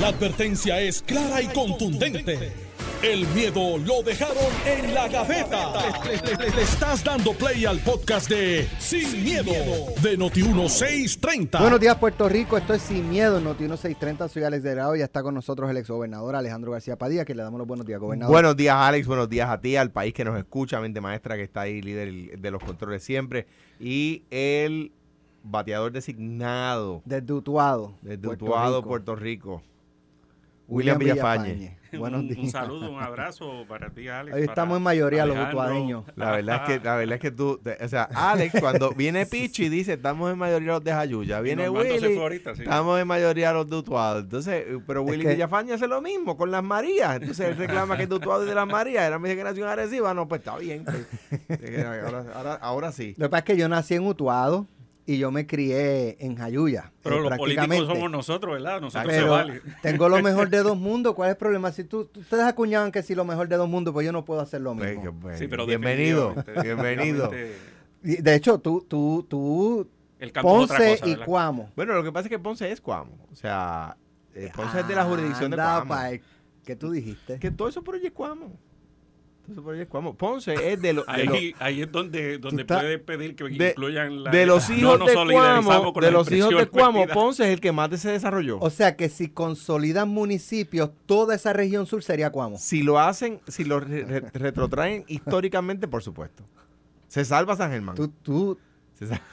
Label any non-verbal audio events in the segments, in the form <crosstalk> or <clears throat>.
La advertencia es clara y contundente. El miedo lo dejaron en la gaveta. Le, le- le- le estás dando play al podcast de Sin, miedo, de Noti1630. Buenos días, Puerto Rico. Esto es Sin Miedo, Noti 1630. Soy Alex Delgado y ya está con nosotros el exgobernador Alejandro García Padilla, que le damos los buenos días, gobernador. Buenos días, Alex. Buenos días a ti, al país que nos escucha, mente maestra que está ahí, líder de los controles siempre. Y el bateador designado Desde Utuado. desde Puerto Utuado, Rico. Puerto Rico. William William Villafañe. Villafañe. <laughs> Buenos un, días. un saludo, un <laughs> abrazo para ti, Alex. Hoy estamos en mayoría los Alejandro. utuadeños. La verdad es que, la verdad es que tú, te- o sea, Alex, cuando viene <laughs> Pichi dice, estamos en mayoría los de Jayuya. Viene Willy, fue ahorita, sí. estamos en mayoría los de Utuado. Entonces, pero Es Willy que- Villafañe hace lo mismo con las Marías. Entonces él reclama que es de Utuado y de las Marías. Era que nació en Arecibo. No, pues está bien. pues. Ahora, ahora, ahora sí. Lo que pasa es que yo nací en Utuado y yo me crié en Jayuya. Pero eh, los políticos prácticamente. somos nosotros, ¿verdad? Nosotros se Pero vale. tengo lo mejor de <laughs> dos mundos. ¿Cuál es el problema? Si tú, tú- ustedes acuñaban que si lo mejor de dos mundos, pues yo no puedo hacer lo Pues, mismo. pues, Sí, pero bienvenido, <laughs> bienvenido. De hecho, tú, tú, tú, El campo es otra Ponce cosa, y. Cuamo. Bueno, lo que pasa es que Ponce es Cuamo. O sea, eh, Ponce es de la jurisdicción de Cuamo. pa' ¿Qué tú dijiste? Que todo eso por allí es Cuamo. Ponce es de, lo- de, Ahí, lo- ahí es donde, donde puedes pedir que de- incluyan la... de los no hijos nos de Cuamo. con De los hijos de Cuamo. Ponce es el que más se desarrolló. O sea que si consolidan municipios, toda esa región sur sería Cuamo. Si lo hacen, si lo re- re- retrotraen históricamente, por supuesto. Se salva San Germán. Tú, tú,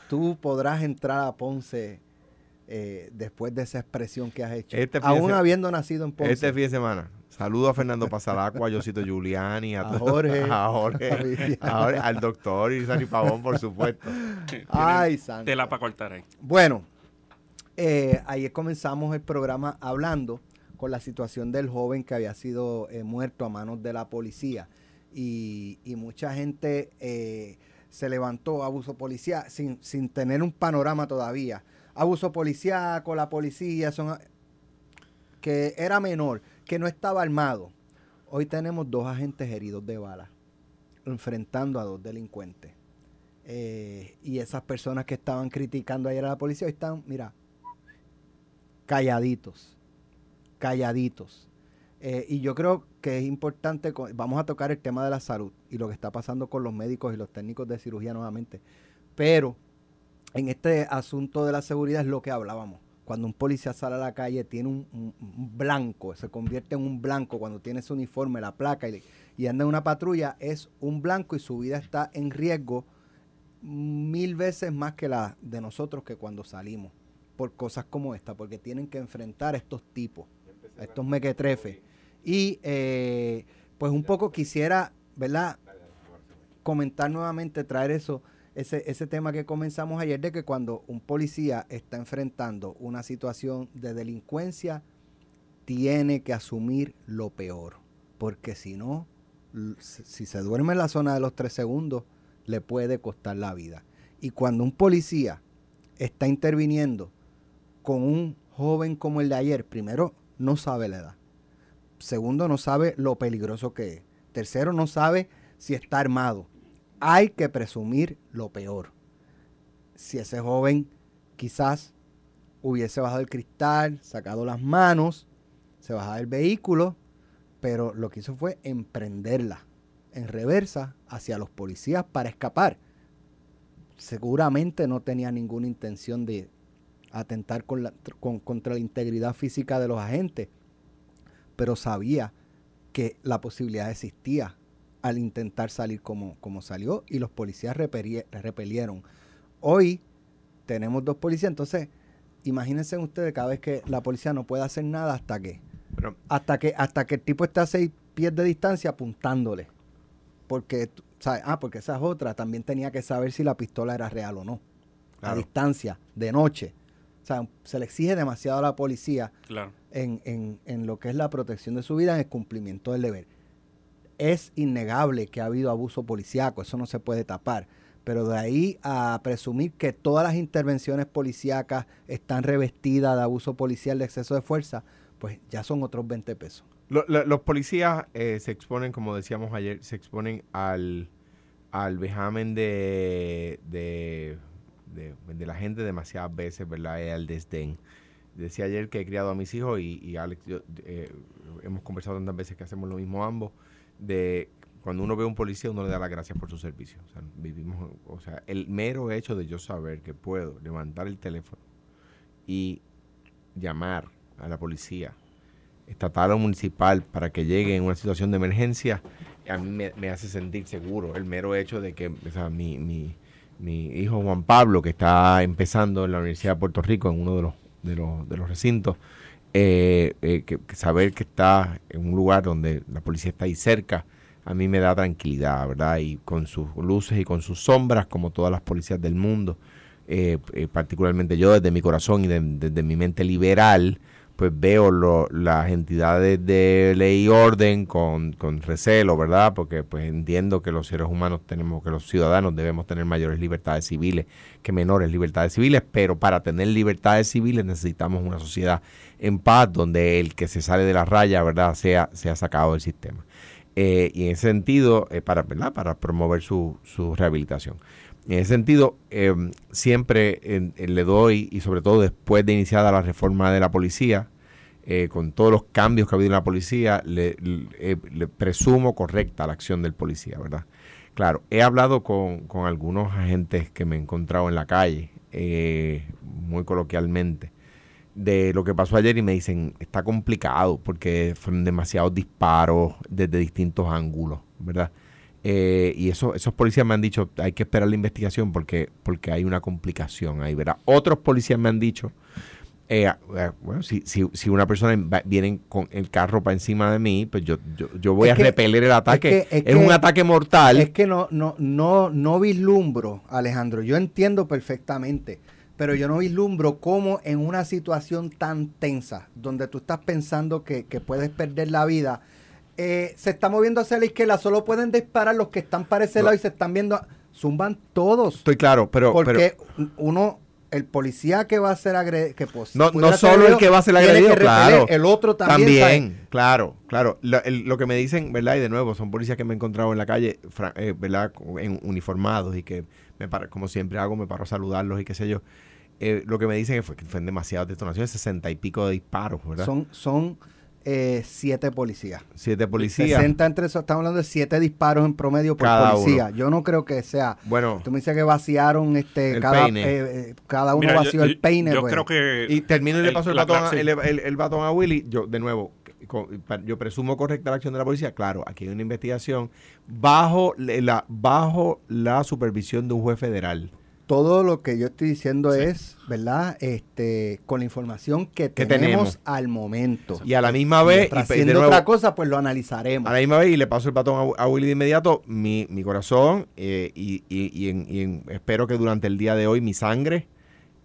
tú podrás entrar a Ponce eh, después de esa expresión que has hecho. Este Aún habiendo nacido en Ponce. Este fin de semana. Saludo a Fernando Pasalacua, a Josito Giuliani, a, A todos- <laughs> Jorge, a Jorge, a Jorge, al doctor Irizarry Pavón, por supuesto. Ay, santo. Tela para cortar ahí. Bueno, eh, ayer comenzamos el programa hablando con la situación del joven que había sido eh, muerto a manos de la policía. Y, y mucha gente eh, se levantó abuso policial sin, sin tener un panorama todavía. Abuso policíaco, la policía, son, que era menor, que no estaba armado. Hoy tenemos dos agentes heridos de bala, enfrentando a dos delincuentes. Eh, y esas personas que estaban criticando ayer a la policía hoy están, mira, calladitos, calladitos. Eh, y yo creo que es importante, vamos a tocar el tema de la salud y lo que está pasando con los médicos y los técnicos de cirugía nuevamente. Pero en este asunto de la seguridad es lo que hablábamos. Cuando un policía sale a la calle tiene un, un- un blanco, se convierte en un blanco cuando tiene su uniforme, la placa y, y anda en una patrulla, es un blanco y su vida está en riesgo mil veces más que la de nosotros que cuando salimos por cosas como esta, porque tienen que enfrentar a estos tipos, a estos mequetrefes. Y eh, pues un poco quisiera, ¿verdad? Comentar nuevamente, traer eso, ese, ese tema que comenzamos ayer de que cuando un policía está enfrentando una situación de delincuencia, tiene que asumir lo peor, porque si no, si se duerme en la zona de los tres segundos, le puede costar la vida. Y cuando un policía está interviniendo con un joven como el de ayer, primero, no sabe la edad. Segundo, no sabe lo peligroso que es. Tercero, no sabe si está armado. Hay que presumir lo peor. Si ese joven quizás hubiese bajado el cristal, sacado las manos, se bajaba del vehículo, pero lo que hizo fue emprenderla en reversa hacia los policías para escapar. Seguramente no tenía ninguna intención de atentar contra la integridad física de los agentes, pero sabía que la posibilidad existía al intentar salir como, como salió y los policías repelieron. Hoy tenemos dos policías, entonces imagínense ustedes cada vez que la policía no puede hacer nada hasta que Pero, hasta que hasta que el tipo está a seis pies de distancia apuntándole. Porque, ¿sabes? Ah, porque esa es otra. También tenía que saber si la pistola era real o no. A distancia, de noche. O sea, se le exige demasiado a la policía Claro. en, en- en lo que es la protección de su vida, en el cumplimiento del deber. Es innegable que ha habido abuso policíaco, eso no se puede tapar. Pero de ahí a presumir que todas las intervenciones policíacas están revestidas de abuso policial, de exceso de fuerza, pues ya son otros 20 pesos. lo- lo- los policías eh, se exponen, como decíamos ayer, se exponen al, al vejamen de, de, de, la gente demasiadas veces, ¿verdad? Y al desdén. decía ayer que he criado a mis hijos y, Alex, eh, hemos conversado tantas veces que hacemos lo mismo ambos, de cuando uno ve a un policía uno le da las gracias por su servicio. O sea, vivimos, o sea, el mero hecho de yo saber que puedo levantar el teléfono y llamar a la policía estatal o municipal para que llegue en una situación de emergencia, a mí me, me hace sentir seguro. El mero hecho de que o sea, mi, mi, mi hijo Juan Pablo, que está empezando en la Universidad de Puerto Rico, en uno de los, de los, de los recintos, eh, eh, que, saber que está en un lugar donde la policía está ahí cerca, a mí me da tranquilidad, ¿verdad? Y con sus luces y con sus sombras, como todas las policías del mundo, eh, eh, particularmente yo desde mi corazón y de- desde mi mente liberal, pues veo las entidades de ley y orden con, con recelo, ¿verdad? Porque pues entiendo que los seres humanos tenemos, que los ciudadanos debemos tener mayores libertades civiles que menores libertades civiles, pero para tener libertades civiles necesitamos una sociedad en paz donde el que se sale de la raya, ¿verdad?, sea, sea sacado del sistema. Eh, y en ese sentido, eh, para, ¿verdad? para promover su, su rehabilitación. En ese sentido, eh, siempre le doy, y sobre todo después de iniciada la reforma de la policía, eh, con todos los cambios que ha habido en la policía, eh, le presumo correcta la acción del policía, ¿verdad? Claro, he hablado con, con algunos agentes que me he encontrado en la calle, eh, muy coloquialmente, de lo que pasó ayer y me dicen, está complicado porque fueron demasiados disparos desde distintos ángulos, ¿verdad? Eh, y eso, esos policías me han dicho, hay que esperar la investigación porque, porque hay una complicación ahí, ¿verdad? Otros policías me han dicho, eh, eh, bueno, si, si, si una persona viene con el carro para encima de mí, pues yo, yo, yo voy Es a que- repeler el ataque. es que- Es, es un que- ataque mortal. Es que no, no, no, no vislumbro, Alejandro. Yo entiendo perfectamente, pero yo no vislumbro cómo en una situación tan tensa, donde tú estás pensando que, que puedes perder la vida, eh, se está moviendo hacia la izquierda, solo pueden disparar los que están para ese No. lado y se están viendo, zumban todos. Estoy claro, pero... pero porque uno, el policía que va a ser agredido, que pues, No, no solo el que va a ser agredido, que claro. El otro también. También, ¿sabes? claro, claro. Lo, el- lo que me dicen, ¿verdad? Y de nuevo, son policías que me he encontrado en la calle, eh, ¿verdad? En, uniformados y que, me paro- como siempre hago, me paro a saludarlos y qué sé yo. Eh, lo que me dicen es fue que fueron demasiadas detonaciones, sesenta y pico de disparos, ¿verdad? Son, son eh, siete policías. Siete policías. 60 entre esos, estamos hablando de siete disparos en promedio por Cada policía. Yo no creo que sea. Bueno, Tú me dices que vaciaron este El cada, peine. eh, eh, cada uno Mira, vació yo, el peine. Yo pues. creo que. y termino y le el- paso el, la batón, a, el, el- el batón a Willy. Yo, de nuevo, con- yo presumo correcta la acción de la policía. Claro, aquí hay una investigación bajo la, bajo la supervisión de un juez federal. Todo lo que yo estoy diciendo Sí. es, ¿verdad? Este, con la información que, tenemos, tenemos. al momento. Y a la misma vez, y, haciendo nuevo, otra cosa, pues lo analizaremos. A la misma vez, y le paso el batón a, a Willy de inmediato, mi, mi corazón, eh, y, y- y en- y en- espero que durante el día de hoy mi sangre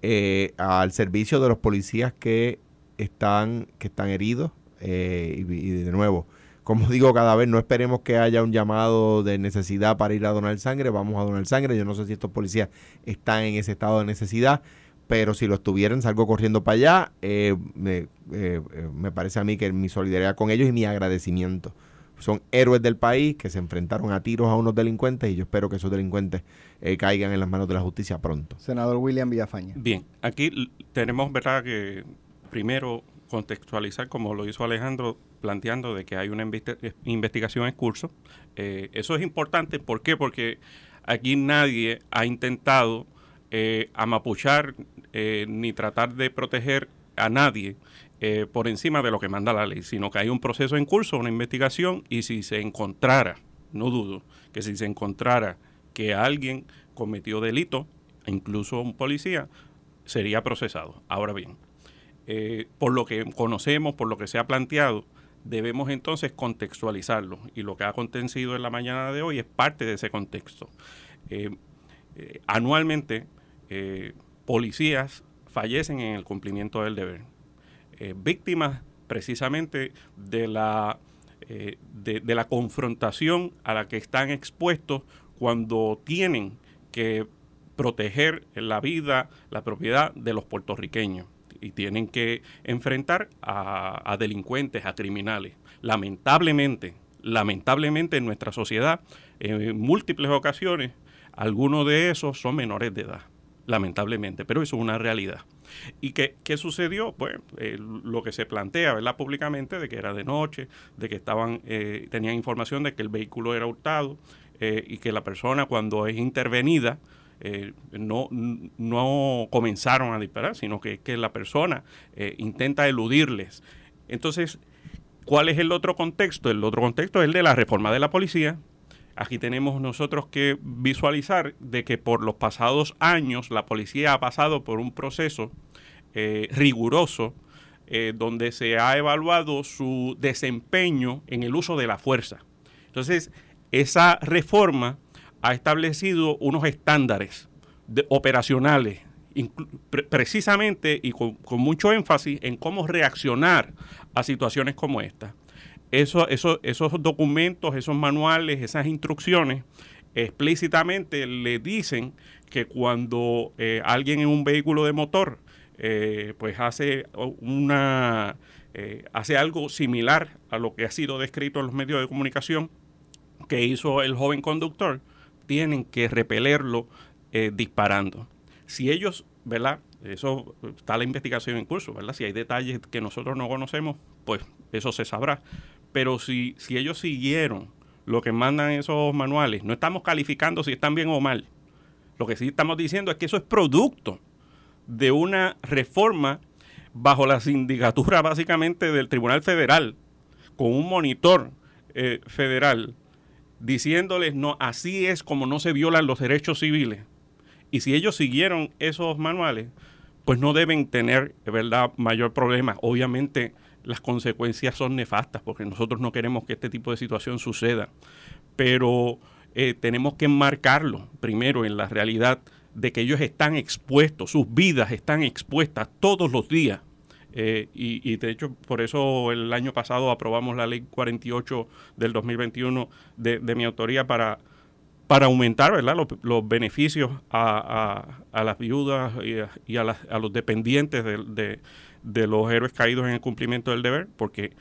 eh, al servicio de los policías que están, que están heridos. eh, y de nuevo, como <laughs> digo cada vez, no esperemos que haya un llamado de necesidad para ir a donar sangre, vamos a donar sangre. Yo no sé si estos policías están en ese estado de necesidad, pero si lo estuvieran, salgo corriendo para allá. Eh, me, eh, eh, me parece a mí que mi solidaridad con ellos y mi agradecimiento. Son héroes del país que se enfrentaron a tiros a unos delincuentes y yo espero que esos delincuentes eh, caigan en las manos de la justicia pronto. Senador William Villafaña. Bien, aquí tenemos, ¿verdad?, que primero contextualizar, como lo hizo Alejandro, planteando de que hay una investi- investigación en curso. Eh, eso es importante, ¿por qué? Porque aquí nadie ha intentado eh, amapuchar eh, ni tratar de proteger a nadie por encima de lo que manda la ley, sino que hay un proceso en curso, una investigación, y si se encontrara, no dudo, que si se encontrara que alguien cometió delito, incluso un policía, sería procesado. Ahora bien, por lo que conocemos, por lo que se ha planteado, debemos entonces contextualizarlo. Y lo que ha acontecido en la mañana de hoy es parte de ese contexto. Eh, eh, anualmente, eh, policías fallecen en el cumplimiento del deber. Víctimas precisamente de la, de la confrontación a la que están expuestos cuando tienen que proteger la vida, la propiedad de los puertorriqueños y tienen que enfrentar a, delincuentes, a criminales. Lamentablemente, lamentablemente en nuestra sociedad, en múltiples ocasiones, algunos de esos son menores de edad, lamentablemente, pero eso es una realidad. ¿Y qué, qué sucedió? Pues lo que se plantea, ¿verdad? Públicamente, de que era de noche, de que estaban, eh, tenían información de que el vehículo era hurtado eh, y que la persona cuando es intervenida, no, no comenzaron a disparar, sino que, que la persona intenta eludirles. Entonces, ¿cuál es el otro contexto? El otro contexto es el de la reforma de la policía, Aquí tenemos nosotros que visualizar de que por los pasados años la policía ha pasado por un proceso eh, riguroso eh, donde se ha evaluado su desempeño en el uso de la fuerza. Entonces, esa reforma ha establecido unos estándares operacionales, precisamente y con, mucho énfasis en cómo reaccionar a situaciones como esta. Eso, esos documentos, esos manuales, esas instrucciones, explícitamente le dicen que cuando eh, alguien en un vehículo de motor eh, pues hace una eh, hace algo similar a lo que ha sido descrito en los medios de comunicación que hizo el joven conductor, tienen que repelerlo disparando. Si ellos, ¿verdad? Eso está la investigación en curso, ¿verdad? Si hay detalles que nosotros no conocemos, pues eso se sabrá. Pero si, si ellos siguieron lo que mandan esos manuales, no estamos calificando si están bien o mal. Lo que sí estamos diciendo es que eso es producto de una reforma bajo la sindicatura básicamente del Tribunal Federal, con un monitor eh, federal, diciéndoles, no, así es como no se violan los derechos civiles. Y si ellos siguieron esos manuales, pues no deben tener, ¿verdad?, mayor problema. Obviamente, las consecuencias son nefastas porque nosotros no queremos que este tipo de situación suceda. Pero eh, tenemos que enmarcarlo primero en la realidad de que ellos están expuestos, sus vidas están expuestas todos los días. Eh, y, de hecho, por eso el año pasado aprobamos la ley 48 del 2021 de, de mi autoría para, para aumentar ¿verdad? Los, beneficios a, las viudas y, a, los dependientes de, de los héroes caídos en el cumplimiento del deber, porque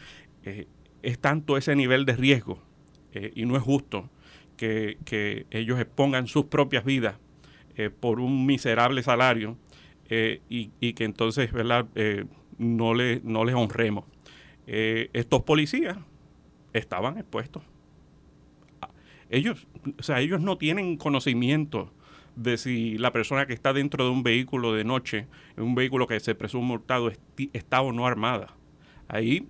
eh, es tanto ese nivel de riesgo eh, y no es justo que, ellos expongan sus propias vidas eh, por un miserable salario y, que entonces ¿verdad? No, le, no les honremos. estos policías estaban expuestos. Ellos, o sea, ellos no tienen conocimiento de si la persona que está dentro de un vehículo de noche, un vehículo que se presume hurtado, está o no armada. Ahí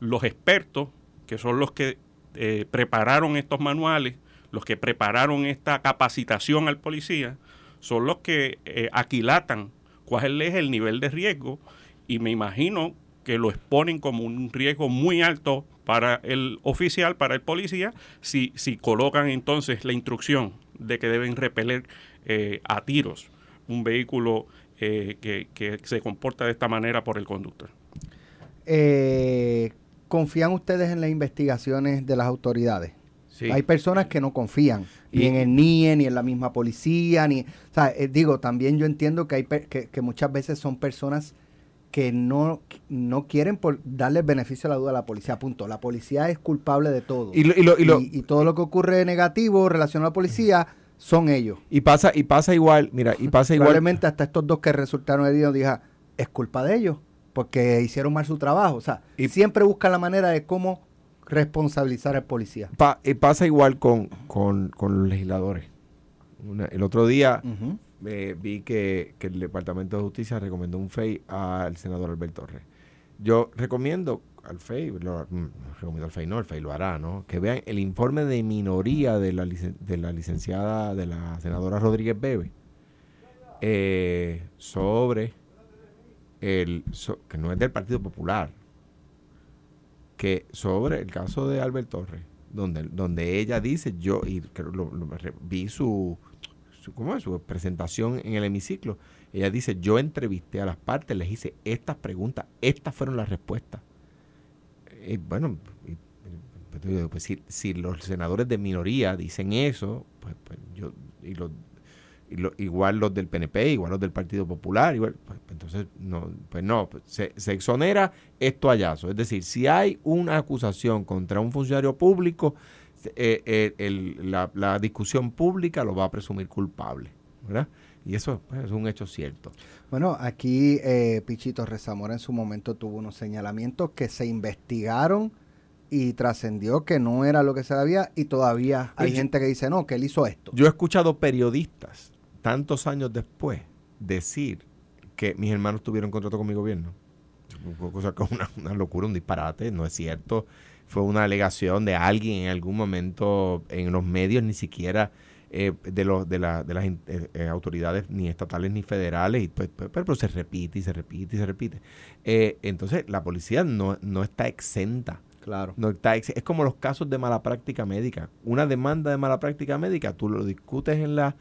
los expertos, que son los que eh, prepararon estos manuales, los que prepararon esta capacitación al policía, son los que eh, aquilatan cuál es el nivel de riesgo y me imagino que lo exponen como un riesgo muy alto para el oficial, para el policía, si, si colocan entonces la instrucción de que deben repeler eh, a tiros un vehículo eh, que, se comporta de esta manera por el conductor. Eh, ¿Confían ustedes en las investigaciones de las autoridades? Hay personas que no confían ni en el NIE, ni en la misma policía, ni... digo, también yo entiendo que, hay que, muchas veces son personas que no, no quieren por darle beneficio a la duda a la policía. Punto. La policía es culpable de todo. Y, y todo lo que ocurre negativo relacionado a la policía son ellos. Y pasa, y pasa igual, mira, y pasa igual. Probablemente hasta estos dos que resultaron heridos diga, es culpa de ellos, porque hicieron mal su trabajo. O sea, y siempre buscan la manera de cómo responsabilizar al policía. y pasa igual con, los legisladores. el otro día eh, vi que, que, el Departamento de Justicia recomendó un FEI al senador Alberto Torres. Yo recomiendo al FEI, lo, mm, recomiendo al FEI, no, el FEI lo hará, ¿no? Que vean el informe de minoría de la, de la licenciada, de la senadora Rodríguez Bebe, eh, sobre el, que no es del Partido Popular, que sobre el caso de Albert Torres, donde, donde ella dice, yo, y lo, vi su, su, ¿cómo es? su presentación en el hemiciclo, ella dice, yo entrevisté a las partes, les hice estas preguntas, estas fueron las respuestas. Y bueno, pues, pues, si, los senadores de minoría dicen eso, pues, pues yo, y los, igual los del PNP, igual los del Partido Popular, igual, pues, entonces no, pues no, se, exonera esto hallazo. Es decir, si hay una acusación contra un funcionario público, eh, eh, la, la discusión pública lo va a presumir culpable, ¿verdad? Y eso pues, es un hecho cierto. Bueno, aquí eh, Pichito Rezamora en su momento tuvo unos señalamientos que se investigaron y trascendió que no era lo que se sabía y todavía hay gente que dice, no, que él hizo esto. Yo he escuchado periodistas, tantos años después, decir que mis hermanos tuvieron contrato con mi gobierno. Cosa que es una, una locura, un disparate, no es cierto. Fue una alegación de alguien en algún momento en los medios, ni siquiera eh, de, los, de, la- de las eh, eh, autoridades ni estatales ni federales, y pues, pues, pero, pero se repite y se repite y se repite. Eh, entonces, la policía no, no está exenta Claro. no está ex- es como los casos de mala práctica médica. Una demanda de mala práctica médica, tú lo discutes en la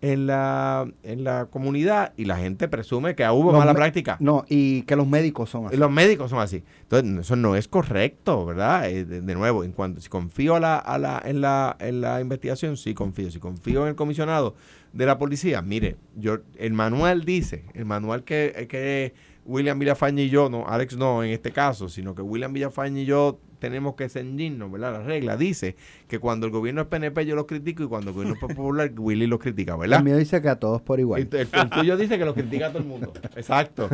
en la en la comunidad y la gente presume que hubo Los mala práctica. No, y que los médicos son así. Y Los médicos son así. Entonces, eso no es correcto, ¿verdad? Eh, de, de nuevo, en cuanto si confío a la, a la, en, la, en la investigación, sí confío. Si confío en el comisionado de la policía, mire, yo el manual dice, el manual que, que William Villafañe y yo, no, Alex no en este caso, sino que William Villafañe y yo tenemos que ceñirnos, ¿verdad? La regla dice que cuando el gobierno es PNP yo lo critico y cuando el gobierno es popular <laughs> Willy lo critica, ¿verdad? El mío dice que a todos por igual. El, el- el tuyo dice que lo critica a todo el mundo. <laughs> Exacto.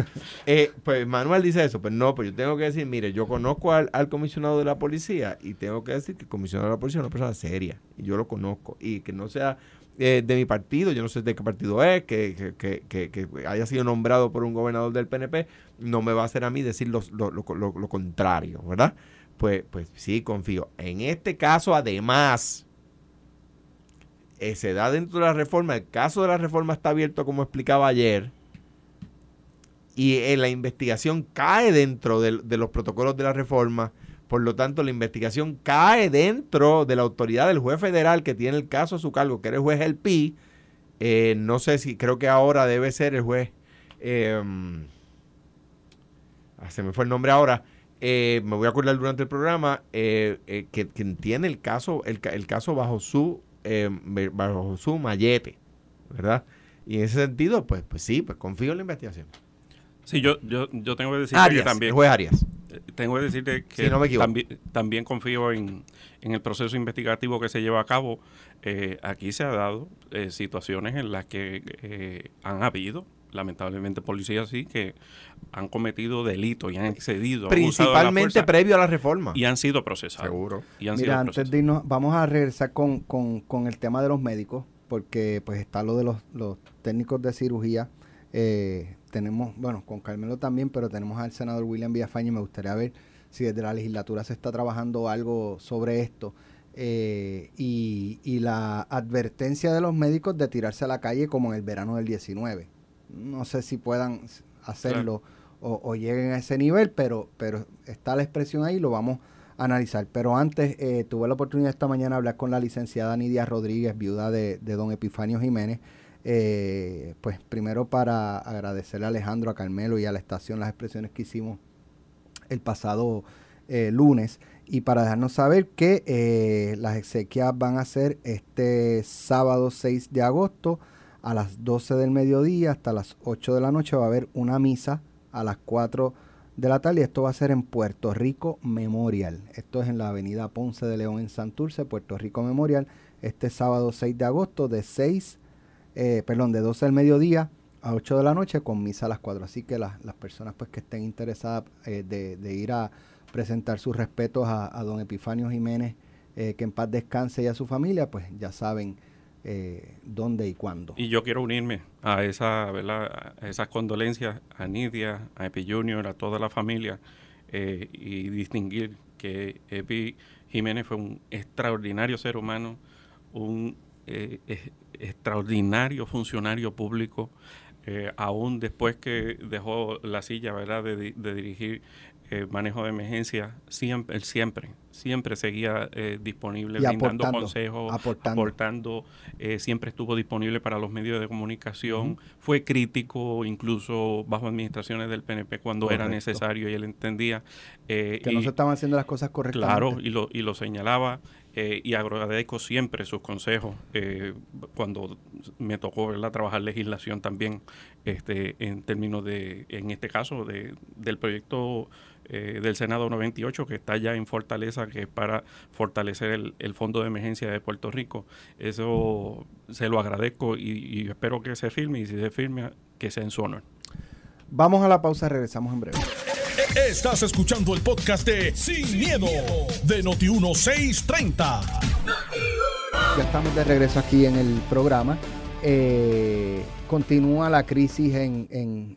Eh, pues Manuel dice eso. Pues no, pues yo tengo que decir, mire, yo conozco al, al comisionado de la policía y tengo que decir que el comisionado de la policía es una persona seria. Y yo lo conozco. Y que no sea eh, de mi partido, yo no sé de qué partido es, que, que, que, que- haya sido nombrado por un gobernador del PNP, no me va a hacer a mí decir lo, lo- lo contrario, ¿verdad? Pues, pues sí, confío. En este caso, además, eh, se da dentro de la reforma, el caso de la reforma está abierto como explicaba ayer, y eh, la investigación cae dentro de, los protocolos de la reforma, por lo tanto la investigación cae dentro de la autoridad del juez federal que tiene el caso a su cargo, que era el juez El Pi, Eh, no sé si, creo que ahora debe ser el juez, eh, ah, se me fue el nombre ahora, eh, me voy a acordar durante el programa, eh, eh, que, quien tiene el caso, el, ca- el caso bajo su, eh, bajo su mallete, ¿verdad? Y en ese sentido, pues, pues sí, pues confío en la investigación. Sí, yo, yo, yo tengo que decirte que también... el juez Arias. Eh, Tengo que decirte que Sí, no también, también confío en, en el proceso investigativo que se lleva a cabo. Aquí se ha dado situaciones en las que han habido, lamentablemente, policías sí que han cometido delitos y han excedido. Principalmente previo a la reforma. y han sido procesados. Seguro. Y han Mira, sido antes procesados. de irnos, vamos a regresar con, con- con el tema de los médicos, porque pues está lo de los, los técnicos de cirugía. Eh, tenemos, bueno, con Carmelo también, pero tenemos al senador William Villafañe. Me gustaría ver si desde la legislatura se está trabajando algo sobre esto. Eh, y, y la advertencia de los médicos de tirarse a la calle como en el verano del 19. No sé si puedan hacerlo o, o lleguen a ese nivel, pero, pero está la expresión ahí, lo vamos a analizar. Pero antes eh, tuve la oportunidad esta mañana de hablar con la licenciada Nidia Rodríguez, viuda de, de don Epifanio Jiménez. Eh, pues primero para agradecerle a Alejandro, a Carmelo y a la estación las expresiones que hicimos el pasado eh, lunes y para dejarnos saber que eh, las exequias van a ser este sábado 6 de agosto a las 12 del mediodía hasta las 8 de la noche va a haber una misa a las 4 de la tarde y esto va a ser en Puerto Rico Memorial. Esto es en la avenida Ponce de León en Santurce, Puerto Rico Memorial, este sábado 6 de agosto de 6, eh, perdón, de 12 del mediodía a 8 de la noche con misa a las 4. Así que las, las personas pues que estén interesadas eh, de, de ir a presentar sus respetos a, don Epifanio Jiménez, eh, que en paz descanse y a su familia, pues ya saben eh, dónde y cuándo. Y yo quiero unirme a esa, ¿verdad? a esas condolencias a Nidia, a Epi Junior, a toda la familia eh, y distinguir que Epi Jiménez fue un extraordinario ser humano, un eh, extraordinario funcionario público, aún después que dejó la silla, ¿verdad?, de dirigir manejo de emergencia, siempre, siempre, siempre seguía eh, disponible, Y brindando aportando, consejos, aportando. aportando, eh, siempre estuvo disponible para los medios de comunicación, fue crítico incluso bajo administraciones del PNP cuando era necesario y él entendía. eh, Que y- no se estaban haciendo las cosas correctamente. Claro, y lo, y lo señalaba eh, y agradezco siempre sus consejos eh, cuando me tocó ¿verdad? trabajar legislación también este, en términos de, en este caso, de, del proyecto eh, del Senado 98 que está ya en Fortaleza, que es para fortalecer el, el, Fondo de Emergencia de Puerto Rico. Eso se lo agradezco y, y espero que se firme y si se firme, que sea en su honor. Vamos a la pausa, regresamos en breve. Estás escuchando el podcast de Sin, miedo, de Noti1630. Ya estamos de regreso aquí en el programa. Eh, continúa la crisis en, en,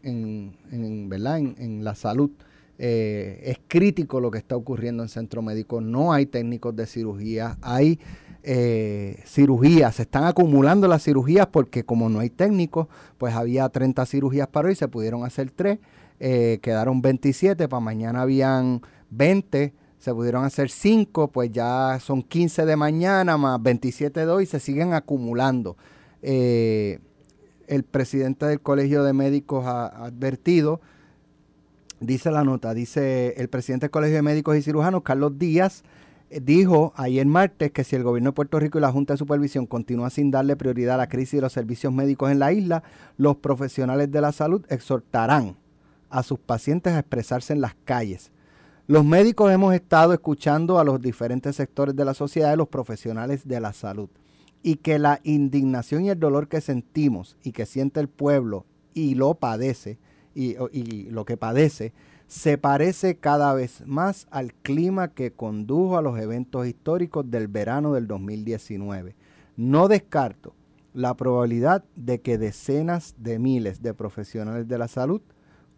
en, ¿verdad? en la salud. Eh, es crítico lo que está ocurriendo en centro médico. No hay técnicos de cirugía, hay eh, cirugías. Se están acumulando las cirugías porque como no hay técnicos, pues había 30 cirugías para hoy, se pudieron hacer 3, eh, quedaron 27, para mañana habían 20, se pudieron hacer 5, pues ya son 15 de mañana más 27 de hoy, se siguen acumulando. El presidente del Colegio de Médicos ha advertido Dice la nota, dice el presidente del Colegio de Médicos y Cirujanos, Carlos Díaz, eh, dijo ayer martes que si el gobierno de Puerto Rico y la Junta de Supervisión continúan sin darle prioridad a la crisis de los servicios médicos en la isla, los profesionales de la salud exhortarán a sus pacientes a expresarse en las calles. Los médicos hemos estado escuchando a los diferentes sectores de la sociedad y los profesionales de la salud y que la indignación y el dolor que sentimos y que siente el pueblo y lo padece y, lo que padece se parece cada vez más al clima que condujo a los eventos históricos del verano del 2019. No descarto la probabilidad de que decenas de miles de profesionales de la salud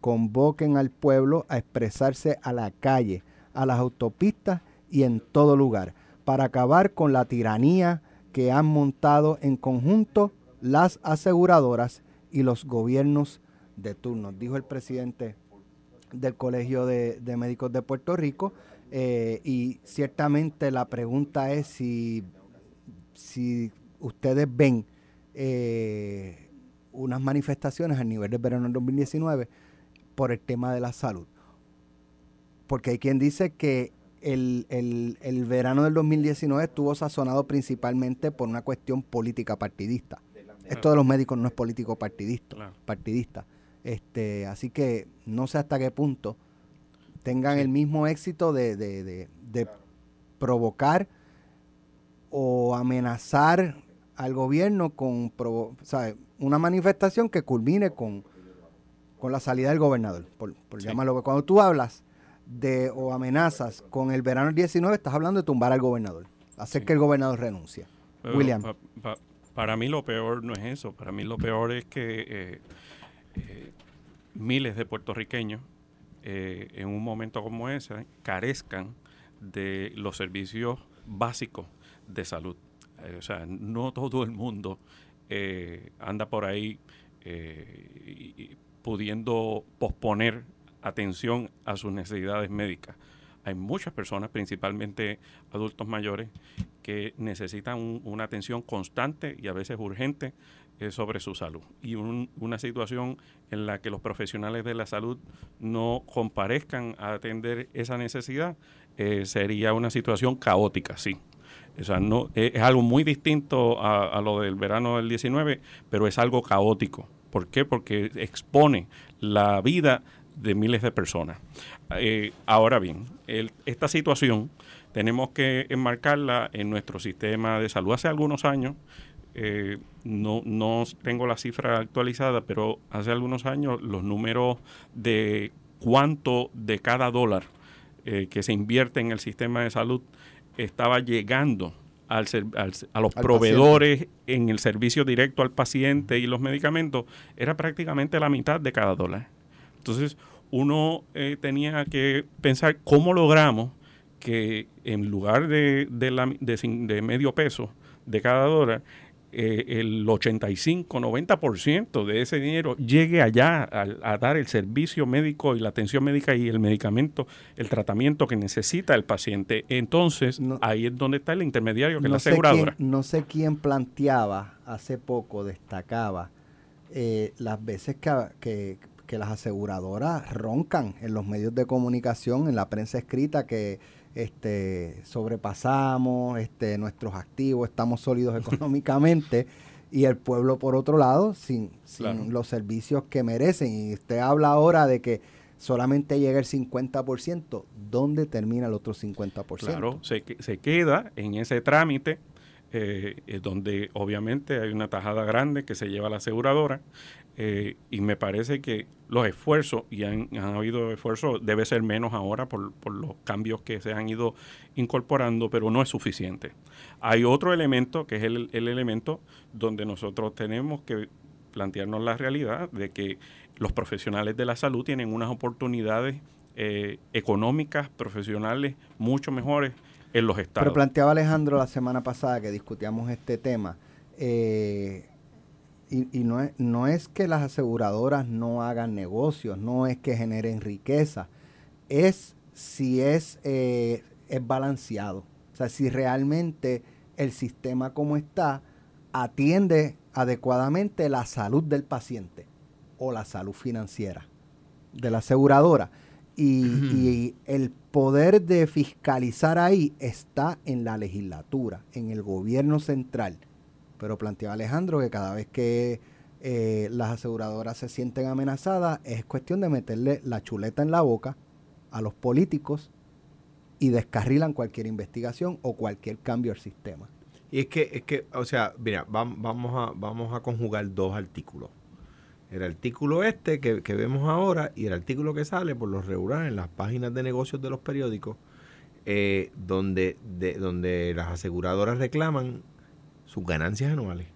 convoquen al pueblo a expresarse a la calle, a las autopistas y en todo lugar, para acabar con la tiranía que han montado en conjunto las aseguradoras y los gobiernos de turno, dijo el presidente del Colegio de, Médicos de Puerto Rico. Eh, y ciertamente la pregunta es si, si ustedes ven eh, unas manifestaciones a nivel del verano del 2019 por el tema de la salud. Porque hay quien dice que el, el, verano del 2019 estuvo sazonado principalmente por una cuestión política partidista. Esto de los médicos no es político partidista. partidista. Este, así que no sé hasta qué punto tengan el mismo éxito de, provocar o amenazar al gobierno con una manifestación que culmine con, con la salida del gobernador, por, llamarlo. Cuando tú hablas de o amenazas con el verano del 19, estás hablando de tumbar al gobernador, hacer que el gobernador renuncie. William. para mí lo peor no es eso, para mí lo peor es que eh, eh, miles de puertorriqueños eh, en un momento como ese carezcan de los servicios básicos de salud. Eh, o sea, no todo el mundo anda por ahí pudiendo posponer atención a sus necesidades médicas. Hay muchas personas, principalmente adultos mayores, que necesitan una atención constante y a veces urgente sobre su salud. Y una situación en la que los profesionales de la salud no comparezcan a atender esa necesidad eh, sería una situación caótica, sí. O sea, no, es, algo muy distinto a, lo del verano del 19, pero es algo caótico. ¿Por qué? Porque expone la vida de miles de personas. Eh, ahora bien, esta situación tenemos que enmarcarla en nuestro sistema de salud. Hace algunos años eh, no, no tengo la cifra actualizada, pero hace algunos años los números de cuánto de cada dólar eh, que se invierte en el sistema de salud estaba llegando al, a los proveedores en el servicio directo al paciente y los medicamentos, era prácticamente la mitad de cada dólar. Entonces, uno eh, tenía que pensar cómo logramos que en lugar de, de, la, de, de medio peso de cada dólar, eh, el 85-90% de ese dinero llegue allá a, dar el servicio médico y la atención médica y el medicamento, el tratamiento que necesita el paciente. Entonces, ahí es donde está el intermediario, que es la aseguradora. no sé quién planteaba hace poco, destacaba eh, las veces que, que las aseguradoras roncan en los medios de comunicación, en la prensa escrita, que este, sobrepasamos este, nuestros activos, estamos sólidos <laughs> económicamente y el pueblo por otro lado sin, sin los servicios que merecen. Y usted habla ahora de que solamente llega el 50%, ¿dónde termina el otro 50%? Claro, se, se queda en ese trámite eh, donde obviamente hay una tajada grande que se lleva la aseguradora eh, y me parece que los esfuerzos, y han, habido esfuerzos, debe ser menos ahora por, por, los cambios que se han ido incorporando, pero no es suficiente. Hay otro elemento que es el, el elemento donde nosotros tenemos que plantearnos la realidad de que los profesionales de la salud tienen unas oportunidades eh, económicas, profesionales mucho mejores en los estados. Pero planteaba Alejandro la semana pasada que discutíamos este tema, eh, y, no, es, no es que las aseguradoras no hagan negocios, no es que generen riqueza, es si es, eh, es balanceado, o sea, si realmente el sistema como está atiende adecuadamente la salud del paciente o la salud financiera de la aseguradora. Y, el poder de fiscalizar ahí está en la legislatura, en el gobierno central. Pero planteaba Alejandro que cada vez que eh, las aseguradoras se sienten amenazadas, es cuestión de meterle la chuleta en la boca a los políticos y descarrilan cualquier investigación o cualquier cambio al sistema. Y es que, es que o sea, mira, vamos a, vamos a conjugar dos artículos el artículo este que, vemos ahora y el artículo que sale por los regulares en las páginas de negocios de los periódicos, eh, donde, de, donde las aseguradoras reclaman sus ganancias anuales.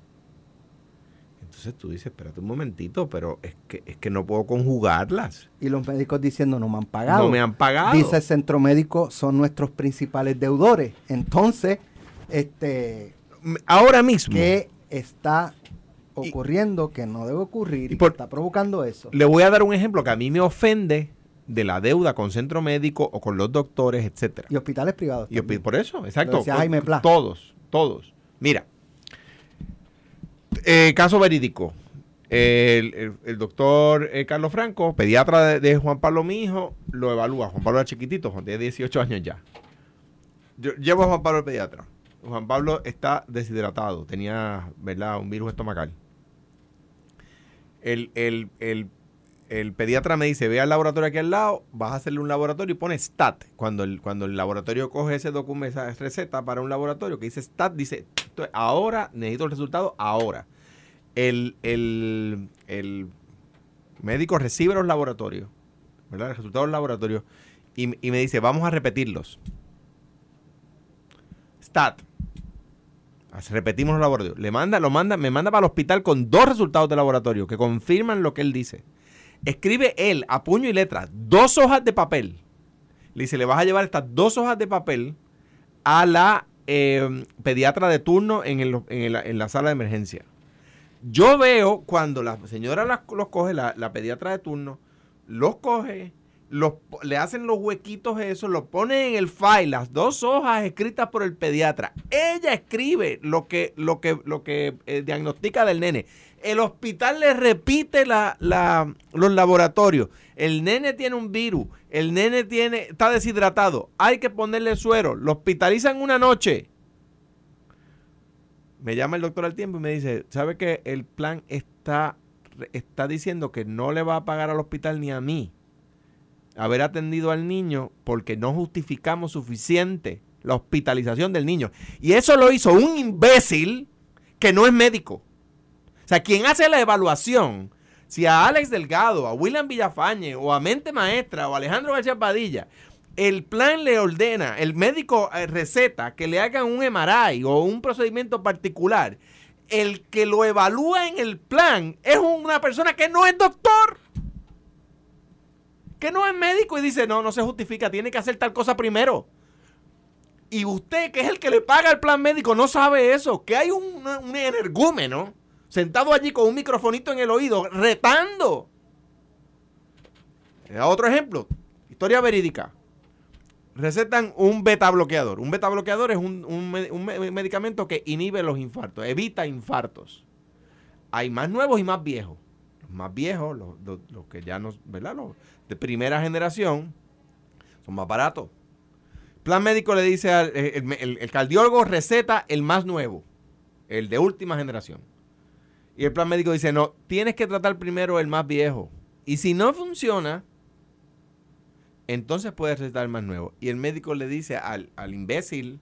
Entonces tú dices, espérate un momentito, pero es que, es que no puedo conjugarlas. Y los médicos diciendo, no me han pagado. No me han pagado. Dice el centro médico, son nuestros principales deudores. Entonces, este... Ahora mismo. ¿Qué está ocurriendo que no debe ocurrir y, está provocando eso. Le voy a dar un ejemplo que a mí me ofende de la deuda con centro médico o con los doctores, etcétera. Y hospitales privados. Y por eso, exacto. Jaime Todos, todos. Mira, eh, caso verídico. El, doctor eh, Carlos Franco, pediatra de, Juan Pablo, mi hijo, lo evalúa. Juan Pablo era chiquitito, Juan tiene 18 años ya. Yo llevo a Juan Pablo el pediatra. Juan Pablo está deshidratado, tenía, ¿verdad?, un virus estomacal el, pediatra me dice, ve al laboratorio aquí al lado, vas a hacerle un laboratorio y pone STAT. Cuando el, cuando el laboratorio coge ese documento, esa receta para un laboratorio que dice STAT, dice, ahora necesito el resultado, ahora. El, médico recibe los laboratorios, ¿verdad? El resultado del laboratorio y, y me dice, vamos a repetirlos. STAT. Repetimos los laboratorios. Le manda, lo manda, me manda para el hospital con dos resultados de laboratorio que confirman lo que él dice. Escribe él a puño y letra dos hojas de papel. Le dice, le vas a llevar estas dos hojas de papel a la eh, pediatra de turno en, la, sala de emergencia. Yo veo cuando la señora los coge, la, pediatra de turno, los coge, le hacen los huequitos eso, lo pone en el file, las dos hojas escritas por el pediatra. Ella escribe lo que, lo que, lo que eh, diagnostica del nene. El hospital le repite la, los laboratorios. El nene tiene un virus, el nene tiene, está deshidratado, hay que ponerle suero, lo hospitalizan una noche. Me llama el doctor al tiempo y me dice, ¿sabe que el plan está, está diciendo que no le va a pagar al hospital ni a mí? haber atendido al niño porque no justificamos suficiente la hospitalización del niño. Y eso lo hizo un imbécil que no es médico. O sea, quien hace la evaluación, si a Alex Delgado, a William Villafañe, o a Mente Maestra, o a Alejandro García Padilla, el plan le ordena, el médico eh, receta que le hagan un MRI o un procedimiento particular, el que lo evalúa en el plan es una persona que no es doctor que no es médico y dice, no, no se justifica, tiene que hacer tal cosa primero. Y usted, que es el que le paga el plan médico, no sabe eso, que hay un, un energúmeno sentado allí con un microfonito en el oído, retando. Otro ejemplo, historia verídica. Recetan un beta bloqueador. Un beta bloqueador es un, un, medicamento que inhibe los infartos, evita infartos. Hay más nuevos y más viejos. Los más viejos, los, los que ya no, ¿verdad? Los, de primera generación son más baratos. Plan médico le dice al eh, el, cardiólogo receta el más nuevo, el de última generación. Y el plan médico dice, no, tienes que tratar primero el más viejo. Y si no funciona, entonces puedes recetar más nuevo. Y el médico le dice al, al imbécil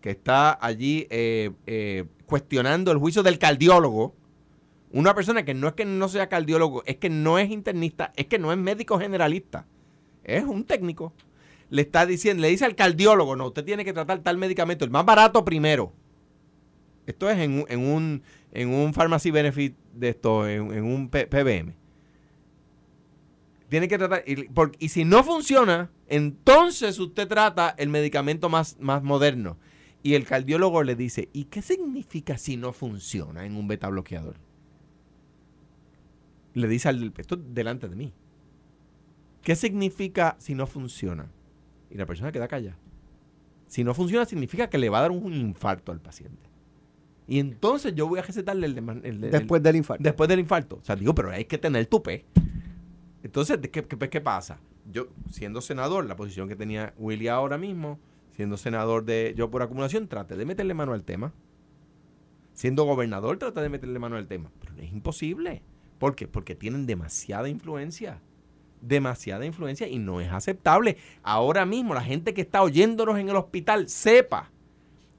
que está allí eh, eh, cuestionando el juicio del cardiólogo, una persona que no es que no sea cardiólogo, es que no es internista, es que no es médico generalista, es un técnico. Le está diciendo, le dice al cardiólogo, no, usted tiene que tratar tal medicamento, el más barato primero. Esto es en, un- en un, en un pharmacy benefit de esto, en, en un PBM. Tiene que tratar, y, por- y si no funciona, entonces usted trata el medicamento más, más moderno. Y el cardiólogo le dice, ¿y qué significa si no funciona en un beta bloqueador? Le dice al, esto delante de mí. ¿Qué significa si no funciona? Y la persona queda callada. Si no funciona, significa que le va a dar un infarto al paciente. Y entonces yo voy a recetarle el, de man- el de- Después del infarto. Después del infarto. O sea, digo, pero hay que tener tupé. Entonces, ¿qué, qué, qué pasa? Yo, siendo senador, la posición que tenía Willy ahora mismo, siendo senador de yo por acumulación, trate de meterle mano al tema. Siendo gobernador, trate de meterle mano al tema. Pero es imposible. ¿Por qué? Porque tienen demasiada influencia. Demasiada influencia y no es aceptable. Ahora mismo, la gente que está oyéndonos en el hospital, sepa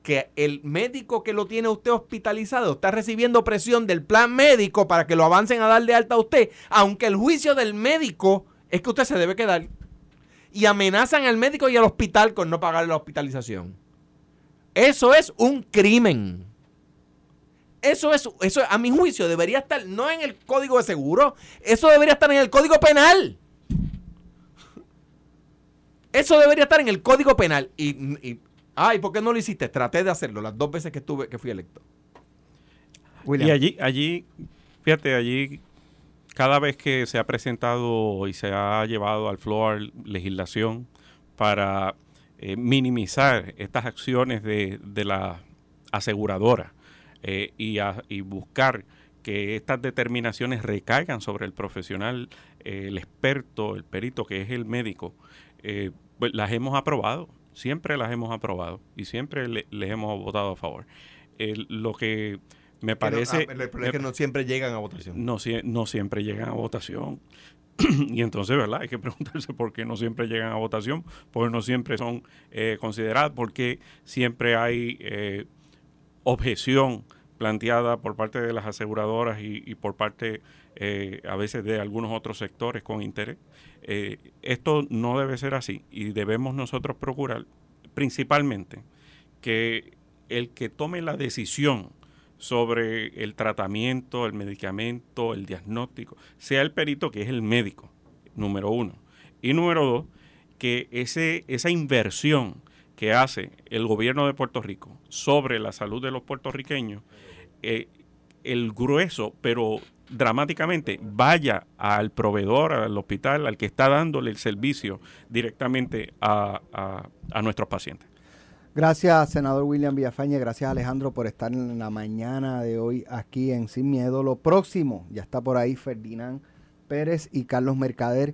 que el médico que lo tiene usted hospitalizado está recibiendo presión del plan médico para que lo avancen a dar de alta a usted, aunque el juicio del médico es que usted se debe quedar. Y amenazan al médico y al hospital con no pagarle la hospitalización. Eso es un crimen. Eso es, eso a mi juicio debería estar no en el código de seguro, eso debería estar en el código penal. Eso debería estar en el código penal. Y ay, ¿por qué no lo hiciste? Traté de hacerlo las dos veces que estuve, que fui electo. William. Y allí, allí, fíjate, allí cada vez que se ha presentado y se ha llevado al floor legislación para eh, minimizar estas acciones de, de la aseguradora eh, y, a- y buscar que estas determinaciones recaigan sobre el profesional, eh, el experto, el perito, que es el médico, eh, pues las hemos aprobado, siempre las hemos aprobado y siempre le- les hemos votado a favor. El- lo que me parece... Ah, el problema es que no siempre llegan a votación. no, no siempre llegan a votación. <clears throat> y entonces, ¿verdad? Hay que <laughs> preguntarse por qué no siempre llegan a votación, porque no siempre son eh, consideradas, porque siempre hay eh, objeción planteada por parte de las aseguradoras y, por parte eh, a veces de algunos otros sectores con interés. Eh, esto no debe ser así y debemos nosotros procurar principalmente que el que tome la decisión sobre el tratamiento, el medicamento, el diagnóstico, sea el perito que es el médico, número uno. Y número dos, que ese, esa inversión que hace el gobierno de Puerto Rico sobre la salud de los puertorriqueños, eh, el grueso, pero dramáticamente, vaya al proveedor, al hospital, al que está dándole el servicio directamente a, a- a nuestros pacientes. Gracias, senador William Villafañe. Gracias, Alejandro, por estar en la mañana de hoy aquí en Sin Miedo. Lo próximo, ya está por ahí Ferdinand Pérez y Carlos Mercader